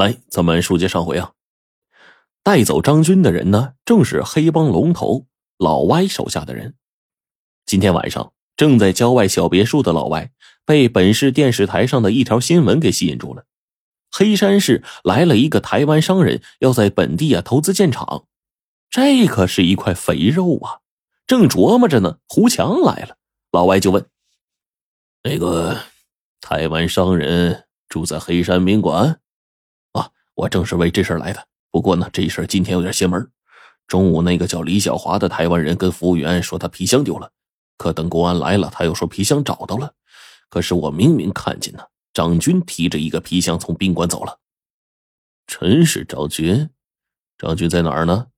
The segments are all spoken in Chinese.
来，咱们书接上回啊，带走张军的人呢，正是黑帮龙头老歪手下的人。今天晚上正在郊外小别墅的老歪，被本市电视台上的一条新闻给吸引住了。黑山市来了一个台湾商人，要在本地啊投资建厂，这可是一块肥肉啊！正琢磨着呢，胡强来了，老歪就问：“那个台湾商人住在黑山宾馆？”我正是为这事来的。不过呢，这事今天有点邪门。中午那个叫李小华的台湾人跟服务员说他皮箱丢了，可等公安来了，他又说皮箱找到了。可是我明明看见呢，张军提着一个皮箱从宾馆走了。真是张军？张军在哪儿呢？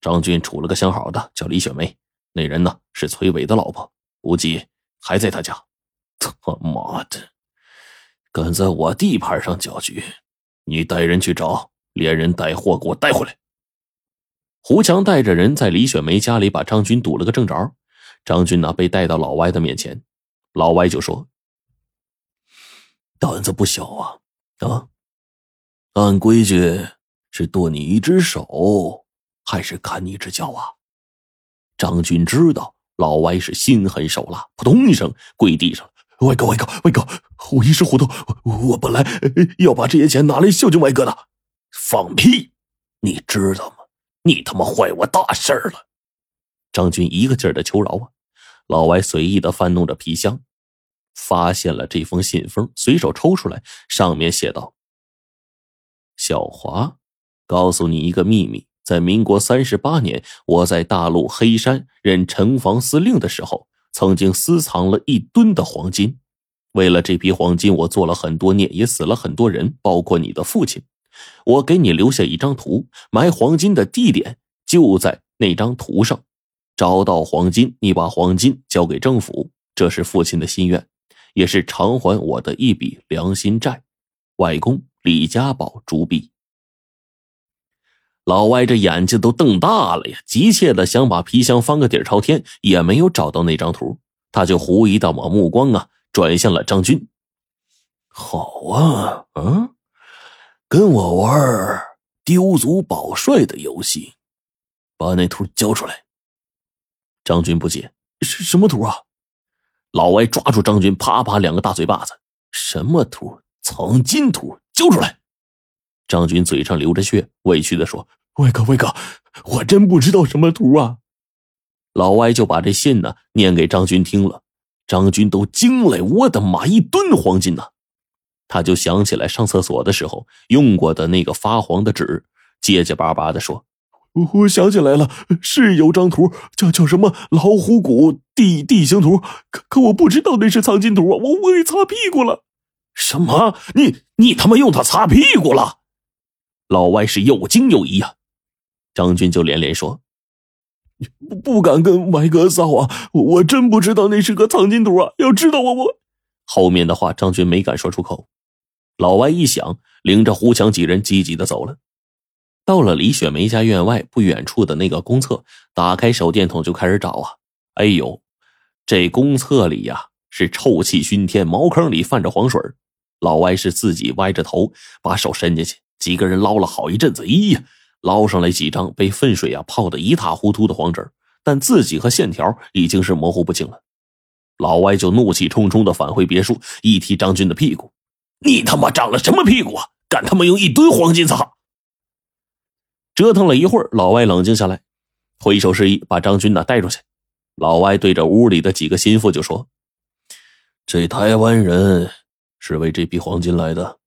张军处了个相好的，叫李雪梅。那人呢是崔伟的老婆，估计还在他家。他妈的，敢在我地盘上搅局！你带人去找，连人带货给我带回来。胡强带着人在李雪梅家里把张军堵了个正着。张军呢被带到老歪的面前，老歪就说：“胆子不小啊啊！按规矩是剁你一只手，还是砍你一只脚啊？”张军知道老歪是心狠手辣，扑通一声跪地上了。外哥，外哥，外哥，我一时糊涂，我本来要把这些钱拿来孝敬外哥的。放屁！你知道吗？你他妈坏我大事了！张军一个劲儿的求饶啊！老歪随意的翻弄着皮箱，发现了这封信封，随手抽出来，上面写道：“小华，告诉你一个秘密，在民国三十八年，我在大陆黑山任城防司令的时候。”曾经私藏了一吨的黄金，为了这批黄金，我做了很多孽，也死了很多人，包括你的父亲。我给你留下一张图，埋黄金的地点就在那张图上。找到黄金，你把黄金交给政府，这是父亲的心愿，也是偿还我的一笔良心债。外公李家宝朱碧。老歪这眼睛都瞪大了呀，急切的想把皮箱翻个底朝天，也没有找到那张图，他就狐疑的把目光啊转向了张军。好啊，嗯，跟我玩丢卒保帅的游戏，把那图交出来。张军不解，什什么图啊？老歪抓住张军，啪啪两个大嘴巴子。什么图？藏金图，交出来！张军嘴上流着血，委屈的说。外哥，外哥，我真不知道什么图啊！老歪就把这信呢念给张军听了，张军都惊了。我的妈，一吨黄金呐！他就想起来上厕所的时候用过的那个发黄的纸，结结巴巴的说：“我想起来了，是有张图，叫叫什么老虎谷地地形图，可可我不知道那是藏金图啊！我我给擦屁股了。什么？你你他妈用它擦屁股了？老外是又惊又疑啊！张军就连连说：“不不敢跟歪哥撒谎，我真不知道那是个藏金图啊！要知道我我……”后面的话张军没敢说出口。老歪一想，领着胡强几人积极的走了。到了李雪梅家院外不远处的那个公厕，打开手电筒就开始找啊！哎呦，这公厕里呀是臭气熏天，茅坑里泛着黄水。老歪是自己歪着头把手伸进去，几个人捞了好一阵子，咦！捞上来几张被粪水啊泡得一塌糊涂的黄纸，但字迹和线条已经是模糊不清了。老歪就怒气冲冲的返回别墅，一踢张军的屁股：“你他妈长了什么屁股啊？敢他妈用一堆黄金擦！”折腾了一会儿，老歪冷静下来，挥手示意把张军呢带出去。老歪对着屋里的几个心腹就说：“这台湾人是为这批黄金来的。”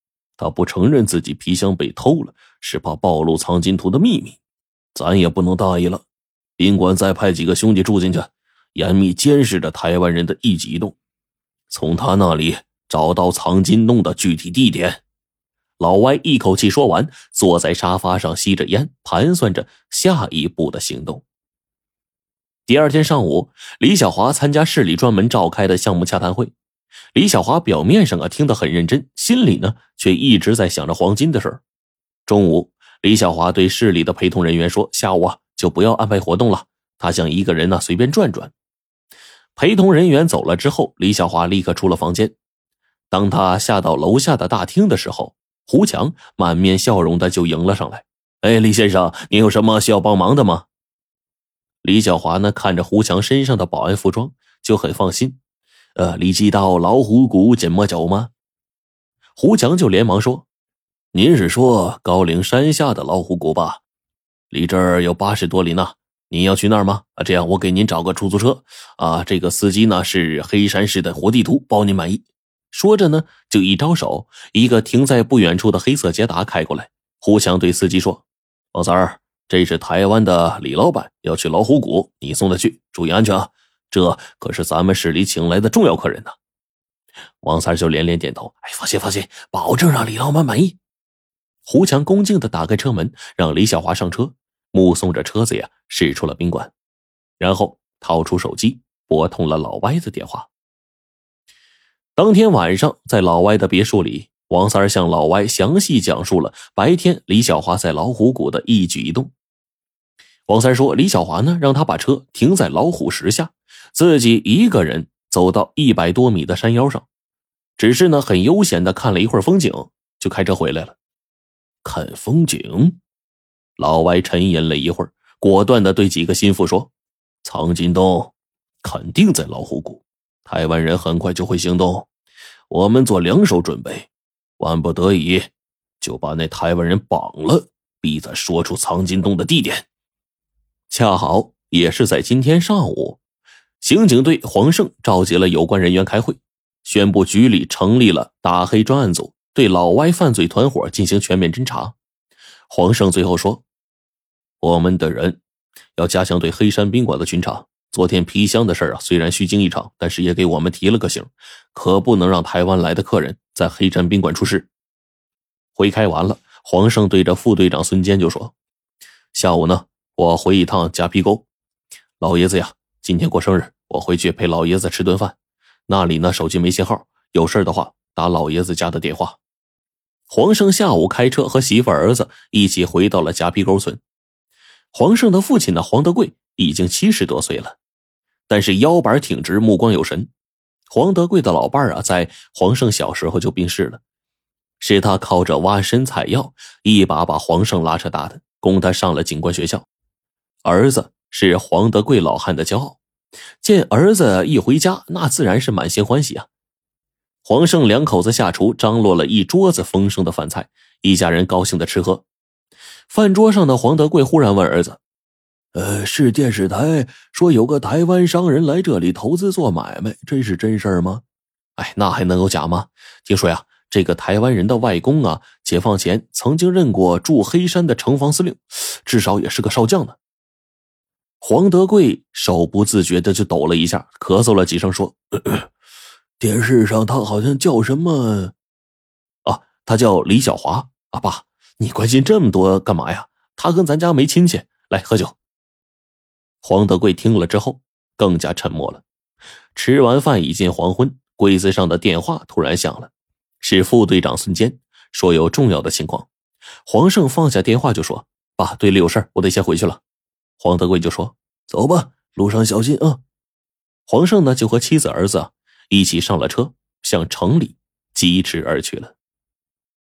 他不承认自己皮箱被偷了，是怕暴露藏金图的秘密，咱也不能大意了。宾馆再派几个兄弟住进去，严密监视着台湾人的一举一动，从他那里找到藏金洞的具体地点。老歪一口气说完，坐在沙发上吸着烟，盘算着下一步的行动。第二天上午，李小华参加市里专门召开的项目洽谈会。李小华表面上啊听得很认真，心里呢却一直在想着黄金的事儿。中午，李小华对市里的陪同人员说：“下午啊就不要安排活动了，他想一个人呢随便转转。”陪同人员走了之后，李小华立刻出了房间。当他下到楼下的大厅的时候，胡强满面笑容的就迎了上来。哎，李先生，您有什么需要帮忙的吗？李小华呢，看着胡强身上的保安服装，就很放心。呃，李记到老虎谷怎么走吗？胡强就连忙说：“您是说高岭山下的老虎谷吧？离这儿有八十多里呢。您要去那儿吗？啊，这样我给您找个出租车。啊，这个司机呢是黑山市的活地图，包您满意。”说着呢，就一招手，一个停在不远处的黑色捷达开过来。胡强对司机说。王三儿，这是台湾的李老板要去老虎谷，你送他去，注意安全啊！这可是咱们市里请来的重要客人呢。王三就连连点头，哎，放心放心，保证让李老板满意。胡强恭敬的打开车门，让李小华上车，目送着车子呀驶出了宾馆，然后掏出手机拨通了老歪的电话。当天晚上，在老歪的别墅里。王三向老歪详细讲述了白天李小华在老虎谷的一举一动。王三说：“李小华呢，让他把车停在老虎石下，自己一个人走到一百多米的山腰上，只是呢，很悠闲的看了一会儿风景，就开车回来了。看风景。”老歪沉吟了一会儿，果断的对几个心腹说：“藏金洞肯定在老虎谷，台湾人很快就会行动，我们做两手准备。”万不得已，就把那台湾人绑了，逼他说出藏金洞的地点。恰好也是在今天上午，刑警队黄胜召集了有关人员开会，宣布局里成立了打黑专案组，对老歪犯罪团伙进行全面侦查。黄胜最后说：“我们的人要加强对黑山宾馆的巡查。昨天皮箱的事啊，虽然虚惊一场，但是也给我们提了个醒，可不能让台湾来的客人。”在黑山宾馆出事。会开完了，黄胜对着副队长孙坚就说：“下午呢，我回一趟夹皮沟。老爷子呀，今天过生日，我回去陪老爷子吃顿饭。那里呢，手机没信号，有事的话打老爷子家的电话。”黄胜下午开车和媳妇儿子一起回到了夹皮沟村。黄胜的父亲呢，黄德贵已经七十多岁了，但是腰板挺直，目光有神。黄德贵的老伴啊，在黄胜小时候就病逝了，是他靠着挖参采药，一把把黄胜拉扯大的，供他上了警官学校。儿子是黄德贵老汉的骄傲，见儿子一回家，那自然是满心欢喜啊。黄胜两口子下厨，张罗了一桌子丰盛的饭菜，一家人高兴的吃喝。饭桌上的黄德贵忽然问儿子。呃，是电视台说有个台湾商人来这里投资做买卖，这是真事儿吗？哎，那还能有假吗？听说呀，这个台湾人的外公啊，解放前曾经任过驻黑山的城防司令，至少也是个少将呢。黄德贵手不自觉的就抖了一下，咳嗽了几声，说：“ 电视上他好像叫什么？啊，他叫李小华。啊，爸，你关心这么多干嘛呀？他跟咱家没亲戚。来喝酒。”黄德贵听了之后，更加沉默了。吃完饭已近黄昏，柜子上的电话突然响了，是副队长孙坚说有重要的情况。黄胜放下电话就说：“爸，队里有事我得先回去了。”黄德贵就说：“走吧，路上小心啊。”皇上呢，就和妻子儿子一起上了车，向城里疾驰而去了。